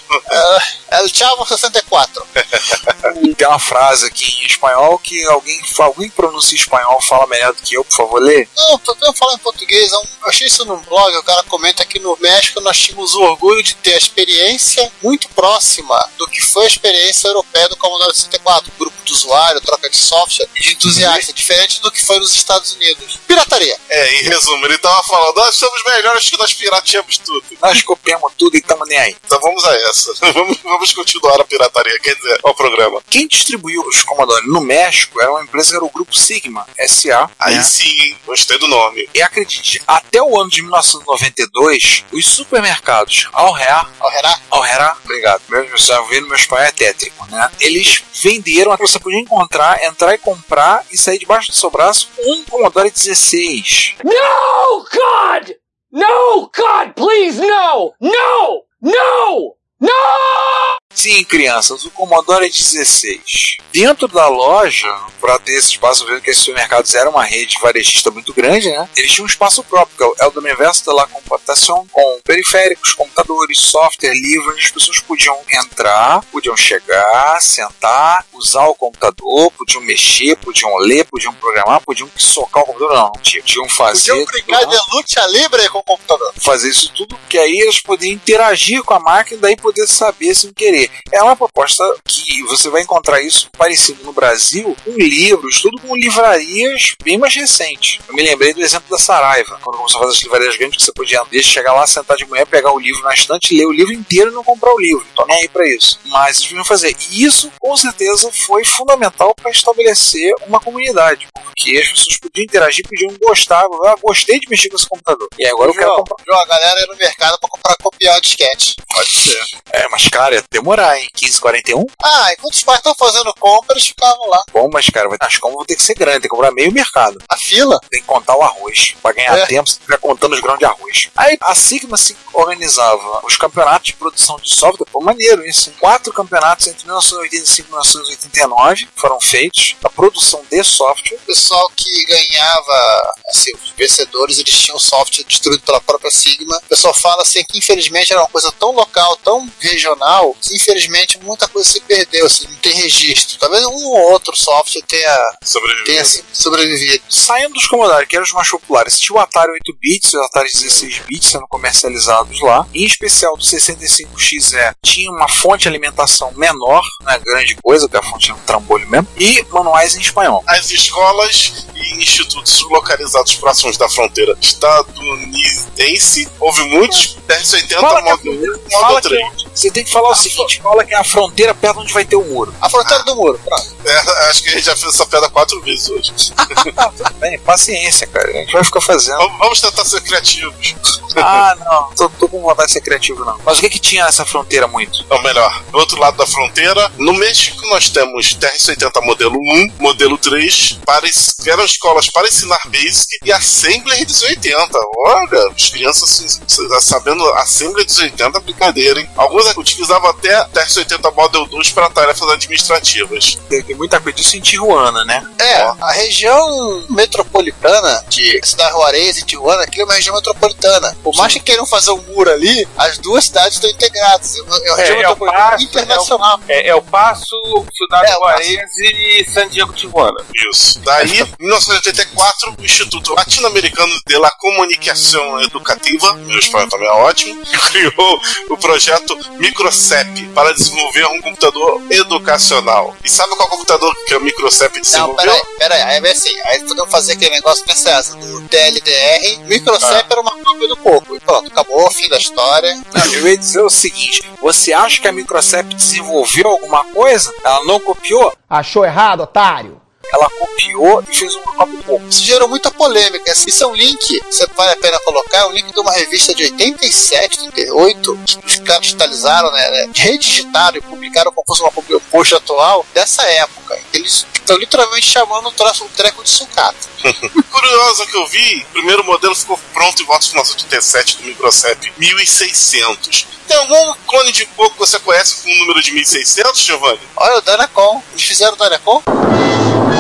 El Chavo 64. (laughs) Tem uma frase aqui em espanhol que alguém, alguém que pronuncia espanhol fala melhor do que eu, por favor, lê. Não, tentando falar em português. é Eu achei isso num blog. O cara comenta que no México nós tínhamos o orgulho de ter a experiência muito próxima do que foi a experiência europeia do Commodore 64. Grupo de usuário, troca de software e de entusiasta. Diferente do que foi nos Estados Unidos. Pirataria. É, em resumo, ele tava falando, nós somos melhores que nós pirateamos tudo. Nós copiamos tudo e estamos nem aí. Então vamos a essa. (laughs) vamos, vamos continuar a pirataria, quer dizer, ao programa. Quem distribuiu os Commodore no México era uma empresa que era o Grupo Sigma, SA. Aí né? sim, gostei do nome. E acredite, até o ano de 1992, os supermercados Alrea, Alherá? Alhera, obrigado, meu, você já vendo meu espanhol é tétrico, né? Eles venderam, você podia encontrar, entrar e comprar e sair debaixo do seu braço um Commodore 16. No, God! No, God, please, no! No! No! No! Sim, crianças, o Commodore 16. Dentro da loja, para ter esse espaço, vendo que esses supermercados eram uma rede varejista muito grande, né? Eles tinham um espaço próprio, que é o do universo da La Computação, com periféricos, computadores, software, livro, onde as pessoas podiam entrar, podiam chegar, sentar, usar o computador, podiam mexer, podiam ler, podiam programar, podiam socar o computador, não, tinha- podiam fazer. Podiam brincar de luta livre com o computador. fazer isso tudo, que aí eles podiam interagir com a máquina e daí poder saber sem querer. É uma proposta que você vai encontrar isso parecido no Brasil com livros, tudo com livrarias bem mais recentes. Eu me lembrei do exemplo da Saraiva, quando começou a fazer as livrarias grandes, que você podia desde chegar lá, sentar de manhã, pegar o livro na estante, ler o livro inteiro e não comprar o livro. Tô nem aí pra isso. Mas eles podiam fazer. E isso, com certeza, foi fundamental para estabelecer uma comunidade, porque as pessoas podiam interagir, podiam gostar. Ah, gostei de mexer com esse computador. E agora eu quero João, comprar. João, a galera ia no mercado pra comprar copiar o disquete. Pode ser. É, mas cara, ia hein? 1541? Ah, enquanto os pais estão fazendo compra, eles ficavam lá. Bom, mas cara, as compras vão ter que ser grandes, tem que comprar meio mercado. A fila? Tem que contar o arroz. Pra ganhar É. tempo, você fica contando os grãos de arroz. Aí a Sigma se organizava os campeonatos de produção de software, pô, maneiro isso. hein? Quatro campeonatos entre 1985 e 1989 foram feitos, a produção de software. O pessoal que ganhava, assim, os vencedores, eles tinham software destruído pela própria Sigma. O pessoal fala assim que infelizmente era uma coisa tão local, tão regional, que infelizmente muita coisa se perdeu, assim, não tem registro. Talvez um ou outro software tenha, Sobrevivido. tenha assim, sobrevivido. Saindo dos Commodore, que eram os mais populares, tinha o Atari 8 bits e o Atari 16 bits sendo comercializados lá. Em especial do 65XE tinha uma fonte de alimentação menor, não é grande coisa, porque a fonte é um trambolho mesmo, e manuais em espanhol. As escolas e institutos localizados próximos da fronteira estadunidense, houve muitos TR-80 Fala que é modo 1 e Fala modo que 3. você tem que falar o seguinte: fala que é a fronteira perto onde vai ter o muro. A fronteira do muro, pronto. (laughs) É, acho que a gente já fez essa pedra quatro vezes hoje. Tudo (laughs) bem, paciência, cara. A gente vai ficar fazendo. vamos, vamos tentar ser criativos. Ah, (laughs) não, tô, tô com vontade de ser criativo, não. Mas o que que tinha nessa fronteira muito? Ou melhor, do outro lado da fronteira, no México nós temos TR-80 modelo 1, modelo 3, para, que eram escolas para ensinar Basic e Assembler dos 80. Olha, as crianças sabendo Assembler dos 80 é brincadeira, hein? Alguns utilizavam até TR-80 Model 2 para tarefas administrativas. Tem, tem muita coisa disso em Tijuana, né? É, a região metropolitana de Cidade Juarez e Tijuana, aquilo é uma região metropolitana. Por mais que queiram fazer um muro ali, as duas cidades estão integradas. É uma, é região É, é metropolitana Passo, internacional. É, é o Passo, Cidade É, Juarez e San Diego Tijuana. Isso. Daí, em 1984, o Instituto Latino-Americano de la Comunicação Educativa, meu espanhol também é ótimo, (laughs) criou o projeto Microcep para desenvolver um computador educacional. E sabe qual computador que o Microcep Não, desenvolveu? peraí, peraí, aí é assim, aí podemos fazer aquele negócio nessa asa do TLDR, Microcep era uma cópia do Coco. E pronto, acabou, fim da história. Não, eu ia dizer o seguinte: você acha que a Microcept desenvolveu alguma coisa? Ela não copiou? Achou errado, otário? Ela copiou e fez do pouco. Isso gerou muita polêmica. Isso é um link, você vale a pena colocar, é um link de uma revista de 87, 38, que os caras digitalizaram, né, né, redigitaram e publicaram como fosse uma um post atual dessa época. Eles estão literalmente chamando o troço, um treco de sucata. (laughs) Curiosa que eu vi, o primeiro modelo ficou pronto em volta de 1987 do Microcep 1600. Tem algum clone de coco que você conhece com o número de 1600, Giovanni? Olha, o Danacon. Eles fizeram o Danacon?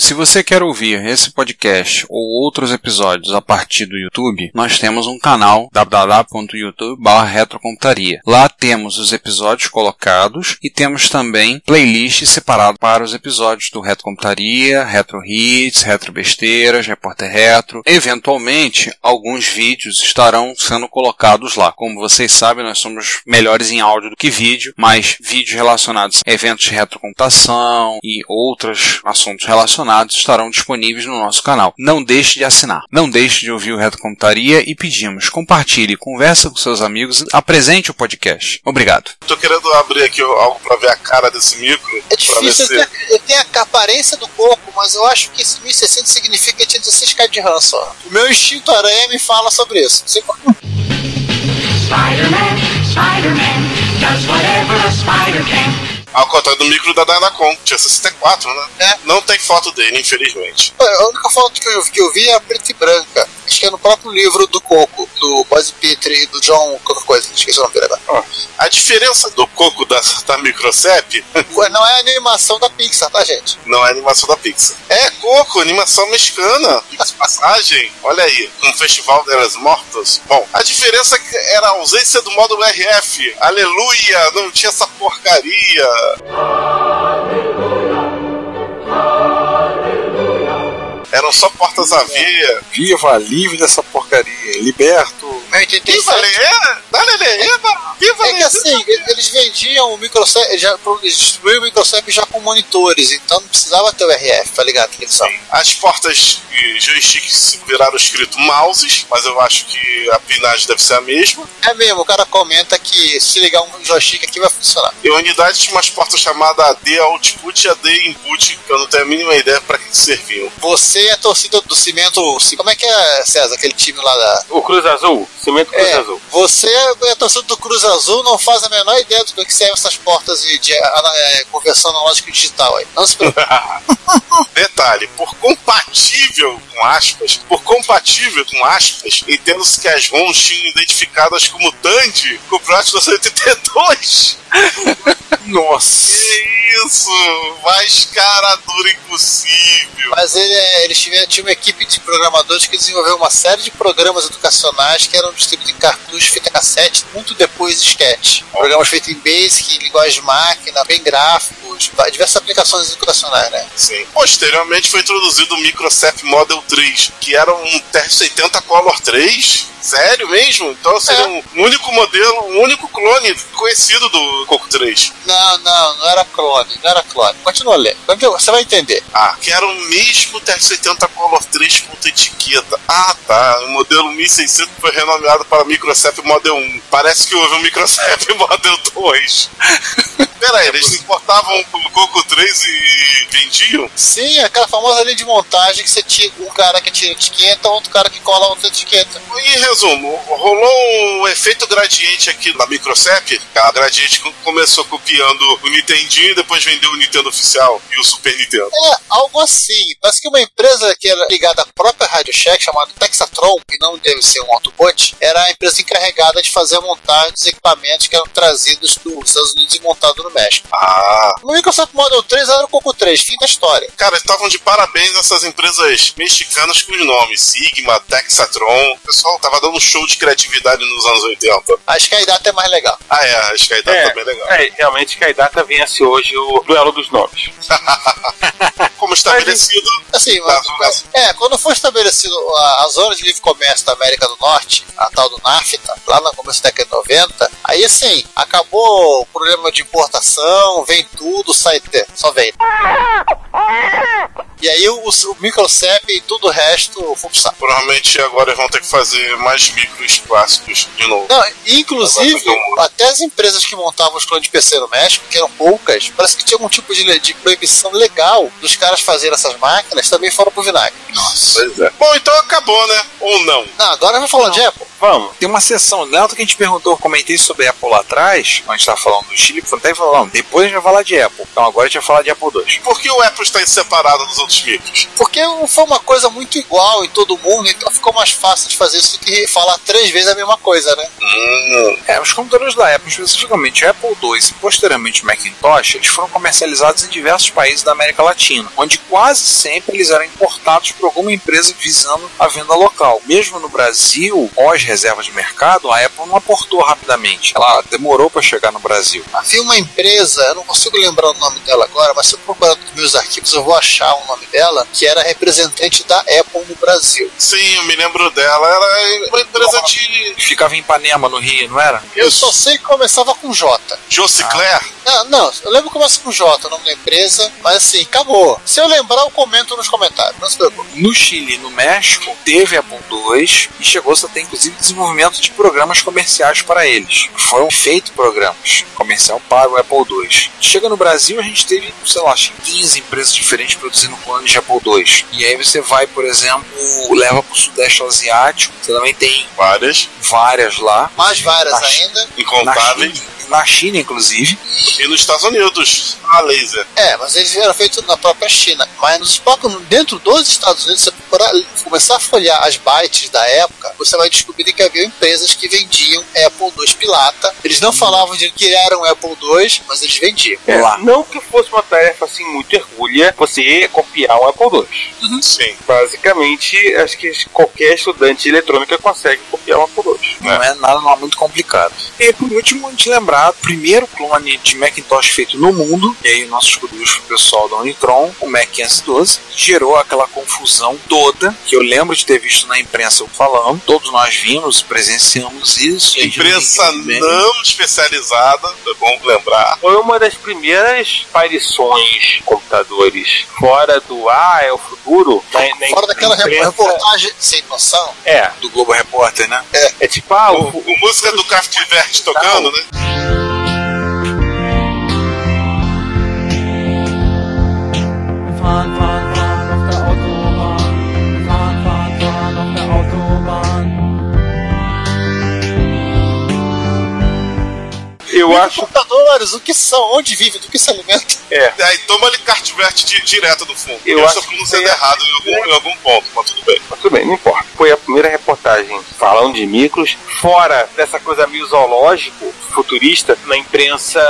Se você quer ouvir esse podcast ou outros episódios a partir do YouTube, nós temos um canal www.youtube.com/retrocomputaria. Lá temos os episódios colocados e temos também playlist separado para os episódios do Retro Computaria, Retro Hits, Retro Besteiras, Repórter Retro. Eventualmente, alguns vídeos estarão sendo colocados lá. Como vocês sabem, nós somos melhores em áudio do que vídeo, mas vídeos relacionados a eventos de retrocomputação e outros assuntos relacionados estarão disponíveis no nosso canal. Não deixe de assinar. Não deixe de ouvir o Retrocomputaria e pedimos, compartilhe, conversa com seus amigos, apresente o podcast. Obrigado. Tô querendo abrir aqui algo pra ver a cara desse micro. É difícil, se... ele tem a aparência do corpo, mas eu acho que esse 1600 significa que tinha 16k de RAM só. O meu instinto aranha me fala sobre isso. Não sei. Spider-Man, Spider-Man, does whatever a spider can. Ao contrário do micro da Dynacon, tinha 64, né? É. Não tem foto dele, infelizmente. A única foto que eu, que eu vi é a preta e branca. Acho que é no próprio livro do Coco, do Buzz Petrie e do John qualquer coisa. Esqueci o nome dele agora. A diferença do coco da, da Microcep Não é animação da Pixar, tá, gente? não é animação da Pixar. É coco, animação mexicana. (laughs) Passagem, olha aí, um festival delas mortas. Bom, a diferença é era a ausência do módulo RF. Aleluia, não tinha essa porcaria. Hallelujah. Eram só portas AV. Viva, livre dessa porcaria. Liberto. Meu Viva 87. Lê! Dale Lê! Viva É que assim, eles vendiam o microcep, já, eles distribuíam o microcep já com monitores, então não precisava ter o RF pra ligar a televisão. As portas e joysticks viraram escrito mouses, mas eu acho que a pinagem deve ser a mesma. É mesmo, o cara comenta que se ligar um joystick aqui vai funcionar. E a unidade tinha umas portas chamadas AD Output e AD Input, que eu não tenho a mínima ideia para que serviam. Você é torcida do Cimento. Como é que é, César, aquele time lá da. O Cruz Azul, Cimento Cruz É, Azul. você é torcida do Cruz Azul, não faz a menor ideia do que servem essas portas de, de é, conversão analógica e digital aí. Não se preocupe. (laughs) Detalhe, por compatível com aspas, por compatível com aspas, entendo-se que as ROMs tinham identificadas como Dandy com o Prat 1982. (laughs) Nossa. Que isso? Mais cara dura impossível. Mas ele, é- eles tiveram, tinha uma equipe de programadores que desenvolveu uma série de programas educacionais que eram distribuídos em cartuchos, fita cassete, muito depois de sketch. Programas feitos em Basic, em linguagem de máquina, bem gráficos, diversas aplicações educacionais, né? Sim. Posteriormente foi introduzido o Microsep Model 3, que era um TR-80 Color 3. Sério mesmo? Então seria um único modelo, um único clone conhecido do Coco 3. Não, não, não era clone, não era clone. Continua lendo, você vai entender. Ah, que era o mesmo TR-80 Color 3 com outra etiqueta. Ah, tá. O modelo 1600 foi renomeado para Microsep Model 1. Parece que houve um Microsep (laughs) Model 2. Pera aí, eles importavam o Coco 3 e vendiam? Sim, aquela famosa linha de montagem que você tinha um cara que tira etiqueta, outro cara que cola outra etiqueta. Em resumo, rolou um efeito gradiente aqui na Microsep. A gradiente co- começou copiando o Nintendinho e depois vendeu o Nintendo oficial e o Super Nintendo. É, algo assim. Parece que uma empresa que era ligada à própria Radio Shack, chamada Texatron, que não deve ser um Autobot, era a empresa encarregada de fazer a montagem dos equipamentos que eram trazidos dos Estados Unidos e montados no México. Ah, O Microsoft Model 3 era o Coco 3, fim da história. cara, estavam de parabéns essas empresas mexicanas com os nomes Sigma, Texatron. O pessoal tava dando um show de criatividade nos anos 80. A Skydata é mais legal. Ah, é, a Skydata É, também é legal. é, realmente que a data vence hoje o duelo dos nomes. (laughs) Como estabelecido, Assim, Tá, mas- é, quando foi estabelecido a, a zona de livre comércio da América do Norte, a tal do NAFTA, lá no começo da década de 90, aí assim, acabou o problema de importação, vem tudo, sai, só vem. E aí o, o Microcep e tudo o resto foi pro saco. provavelmente agora eles vão ter que fazer mais micros clássicos de novo. Não, inclusive, até as empresas que montavam os clones de PC no México, que eram poucas, parece que tinha algum tipo de, de proibição legal dos caras fazerem essas máquinas, também foram pro vinagre. Nossa. Pois é. Bom, então acabou, né? Ou não? Não, agora vai falando de Apple. Vamos. Tem uma sessão, lembra que a gente perguntou, comentei sobre a Apple lá atrás, quando a gente tava falando do Chile, foi até falou, não, depois a gente vai falar de Apple. Então agora a gente vai falar de Apple II. Por que o Apple está separado dos outros micros? Porque foi uma coisa muito igual em todo mundo, então ficou mais fácil de fazer isso do que falar três vezes a mesma coisa, né? Hum, É, os computadores da Apple, especificamente o Apple II e posteriormente o Macintosh, eles foram comercializados em diversos países da América Latina, onde quase sempre eles eram importados por alguma empresa visando a venda local. Mesmo no Brasil, pós reserva de mercado, a Apple não aportou rapidamente. Ela demorou para chegar no Brasil. Havia uma empresa, eu não consigo lembrar o nome dela agora, mas se eu procurar nos meus arquivos eu vou achar o nome dela, que era representante da Apple no Brasil. sim, eu me lembro dela. Ela é uma empresa de Ficava em Ipanema, no Rio, não era? Eu só sei que começava com J. Jocicler. Não, não, eu lembro que começa com J, o nome da empresa, mas assim, acabou. Se eu lembrar, eu comento nos comentários, não se preocupe. No Chile e no México, teve Apple II e chegou-se a ter inclusive desenvolvimento de programas comerciais para eles. Foram feitos programas comercial para o Apple II. Chega no Brasil, a gente teve, sei lá, acho que 15 empresas diferentes produzindo clones de Apple II. E aí você vai, por exemplo, leva para o Sudeste Asiático, você também tem Várias. várias lá. Mais várias Na ainda. Incontáveis. Na China, inclusive. E nos Estados Unidos, a laser. É, mas eles eram feitos na própria China. Mas nos próprios, dentro dos Estados Unidos, você procurar, começar a folhear as bytes da época, você vai descobrir que havia empresas que vendiam Apple II pirata. Eles não falavam de que eram Apple II, mas eles vendiam. É, Lá. Não que fosse uma tarefa assim muito hercúlea você copiar um Apple II. Sim. Basicamente, acho que qualquer estudante de eletrônica consegue copiar um Apple II. Não é nada não é muito complicado. E por último, a gente lembrar, o primeiro clone de Macintosh feito no mundo, e aí nossos curiosos pro pessoal da Unitron, o Mac 512, gerou aquela confusão toda, que eu lembro de ter visto na imprensa eu falando, todos nós vimos, presenciamos isso. a gente Empresa não especializada, é bom lembrar. Foi uma das primeiras aparições de computadores fora do Ah, é o futuro. Na, na Fora daquela imprensa- reportagem sem noção. É, Do Globo Repórter, né? é tipo, ah, O, o, o música do Kraftwerk tocando, né? on fire. Eu acho senhores, o que são? Onde vivem? Do que se alimentam? É. Aí toma ali cartvert di- direto do fundo. Eu Eu, acho estou que pronunciando foi a- errado em algum, em algum ponto, mas tudo bem. Mas tudo bem, não importa. Foi a primeira reportagem falando de micros, fora dessa coisa meio zoológico, futurista, na imprensa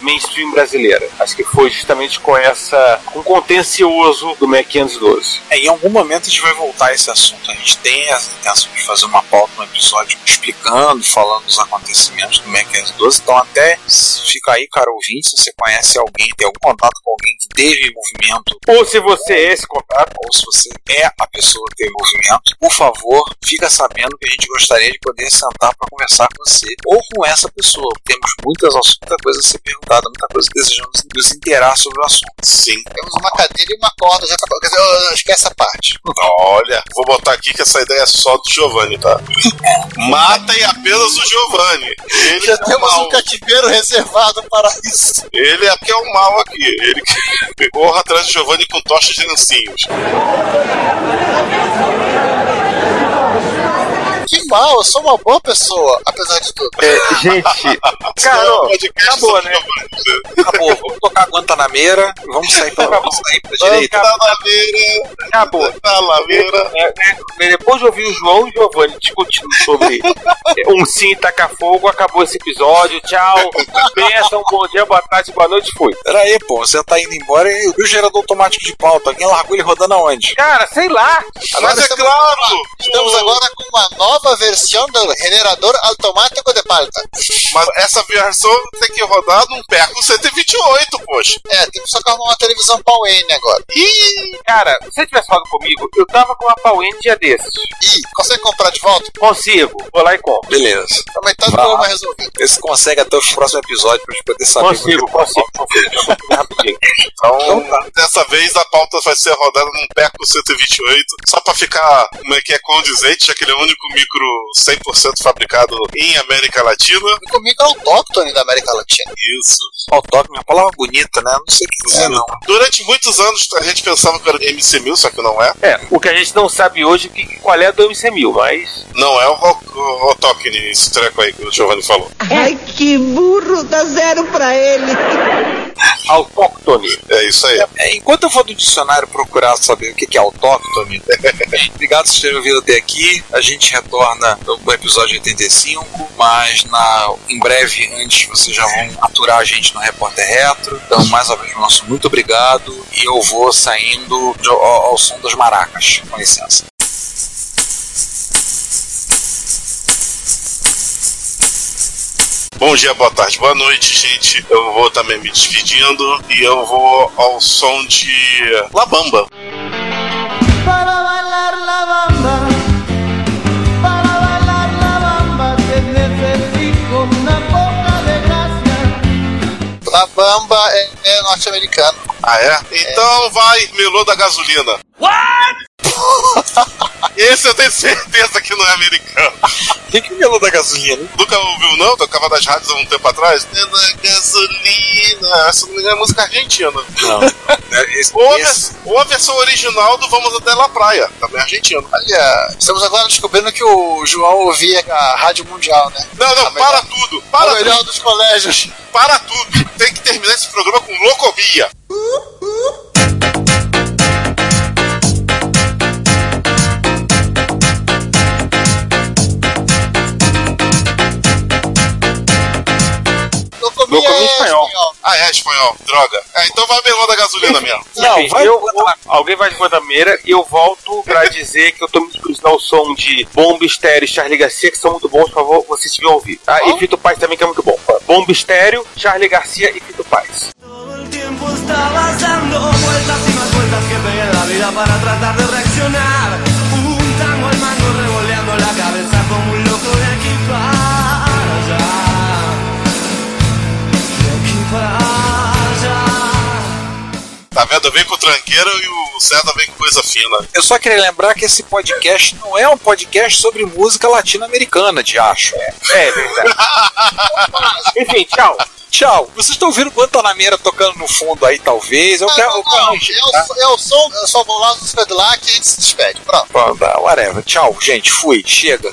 mainstream brasileira. Acho que foi justamente com essa. com o contencioso do Mac 512. É, em algum momento a gente vai voltar a esse assunto. A gente tem a intenção de fazer uma pauta, um episódio explicando, falando dos acontecimentos do Mac 512. Então até fica aí, cara ouvinte, se você conhece alguém, tem algum contato com alguém que teve movimento, Ou se você é esse contato, ou se você é a pessoa que teve movimento, por favor, fica sabendo que a gente gostaria de poder sentar para conversar com você ou com essa pessoa. Temos muitas, assuntos, muita coisa a ser perguntada, muita coisa que desejamos nos inteirar sobre o assunto. Sim. Temos uma cadeira e uma corda, já tá. Quer dizer, eu- eu esquece essa parte. Olha, vou botar aqui que essa ideia é só do Giovanni, tá? (laughs) Matem apenas o Giovanni. Ele Já é temos mal. um cativeiro reservado para isso. Ele é que é o mal aqui. Ele que (laughs) atrás do Giovanni com tochas de lencinhos. Que mal, eu sou uma boa pessoa, apesar de tudo. é, gente, (laughs) cara, acabou, né? Acabou, vamos tocar Guantanameira vamos sair pra, vamos sair pra direita. Tá na laveira, Acabou. tá na laveira. É, né, depois de ouvir o João e o Giovanni discutindo sobre é, um sim tacar fogo, acabou esse episódio. Tchau. Benção, bom dia, boa tarde, boa noite, fui. Pera aí, pô, você tá indo embora e o gerador automático de pauta, alguém largou ele rodando aonde? Cara, sei lá. Mas é claro! Estamos agora com uma nova versão do generador automático de pauta. Mas essa versão tem que rodar num Perco 128, poxa. É, temos que arrumar uma televisão N agora. Ih, cara, se você tivesse falado comigo, eu tava com uma Pauene dia desses. Ih, consegue comprar de volta? Consigo, vou lá e compro. Beleza. Também tá de Vá. problema resolvido. Vê se consegue até os próximos episódios pra gente poder saber. Consigo, consigo, consigo. Rapidinho. Então, dessa vez a pauta vai ser rodada num Perco 128, só pra ficar, como é que é, condizente, já que ele é o único micro 100% fabricado em América Latina. E comigo é autóctone da América Latina. Isso. Autóctone, uma palavra bonita, né? Não sei o que dizer, não. Durante muitos anos a gente pensava que era MC1000, só que não é. É, o que a gente não sabe hoje é que, qual é a do MC1000, mas. Não é o o Rotokine, esse treco aí que o Giovanni falou. Ai, que burro, dá zero pra ele. Autóctone. É isso aí. É, enquanto eu vou do dicionário procurar saber o que é autóctone, (laughs) obrigado por terem ouvido até aqui. A gente retorna no episódio 85, mas na, em breve, antes, vocês já vão aturar a gente no Repórter Retro. Então, mais uma vez, nosso muito obrigado. E eu vou saindo ao, ao som das maracas. Com licença. Bom dia, boa tarde, boa noite, gente. Eu vou também me despedindo e eu vou ao som de La Bamba. Para bailar la bamba, para bailar la bamba, te necesito una poca de gracia. La Bamba é, é norte-americano. Ah, é? Então vai, melô da gasolina. What? Esse eu tenho certeza que não é americano. O que, que é melô da gasolina? Nunca ouviu, não? Tocava nas rádios há um tempo atrás. É da gasolina. Se não me engano, é música argentina. Não. É, esse- Ou a, esse- ou a versão original do Vamos até La Praia, também argentino. Olha, estamos agora descobrindo que o João ouvia a Rádio Mundial, né? Não, não, A melhor- para tudo. A Para melhor tudo. dos colégios. Para tudo. Tem que terminar esse programa com locomia. Locomia Locomia é espanhol. Ah, é espanhol. Droga. É, então vai melô da gasolina mesmo. Não, Enfim, vai eu, botar- alguém vai de Guantameira e eu volto pra (laughs) dizer que eu tô me disponibilizando ao som de Bomba Estéreo e Charlie Garcia, que são muito bons, por favor, vocês deviam ouvir. Ah, e Fito Paz também, que é muito bom. Bomba Estéreo, Charlie Garcia e Fito Paz. Todo el tiempo estabas dando vueltas y más vueltas que pegué en la vida para tratar de reaccionar. Tá vendo? Venho com tranqueira e o César vem com coisa fina. Eu só queria lembrar que esse podcast não é um podcast sobre música latino-americana, de acho. É verdade. (laughs) Enfim, tchau. Tchau. Vocês estão ouvindo Guantanameira tocando no fundo aí, talvez. Eu quero. Não, Eu quero não, eu, tá? sou- eu sou, eu sou o lá do Cadillac e a gente se despede. Pronto. Pronto, whatever. Tchau, gente. Fui. Chega.